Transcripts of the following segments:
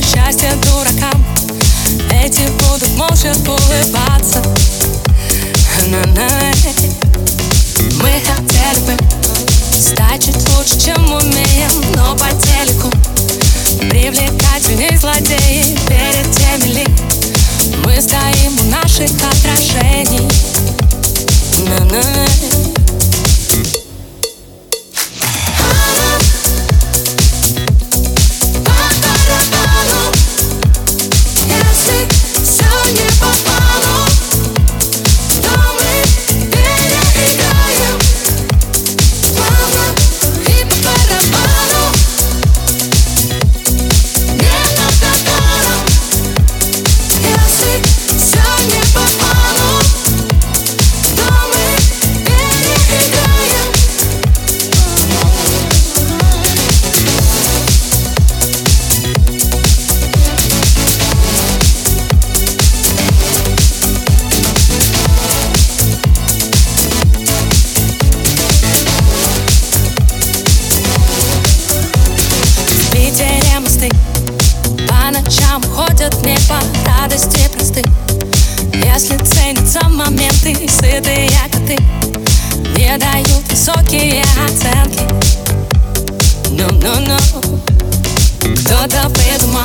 счастье дуракам. Эти будут молча улыбаться. На -на Мы хотели бы стать чуть лучше, чем умеем Но по телеку. Привлекательней злодеи высокие оценки. Ну-ну-ну Кто-то придумал,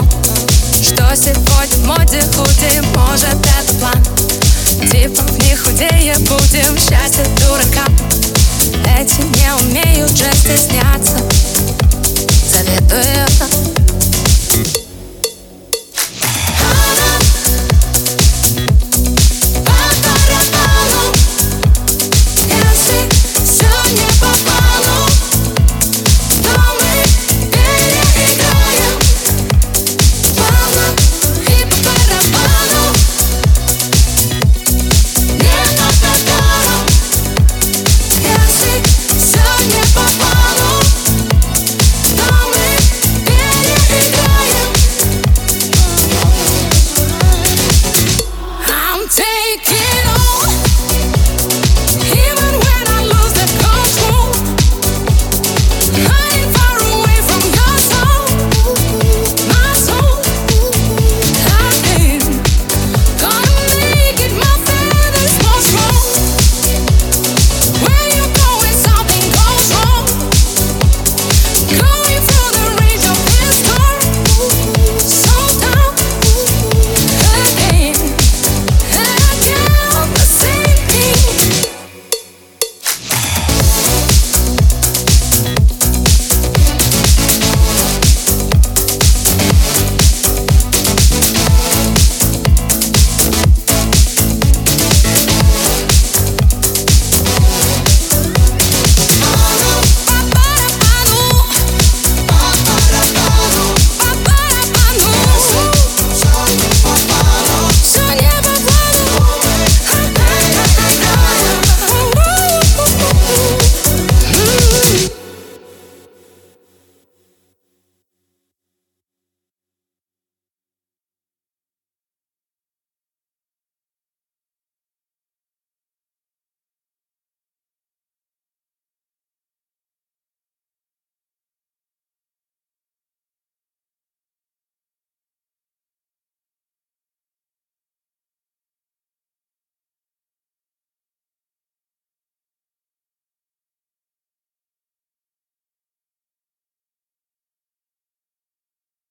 что сегодня в моде худи Может это план. Типа не худее будем счастье дуракам. Эти не умеют же стесняться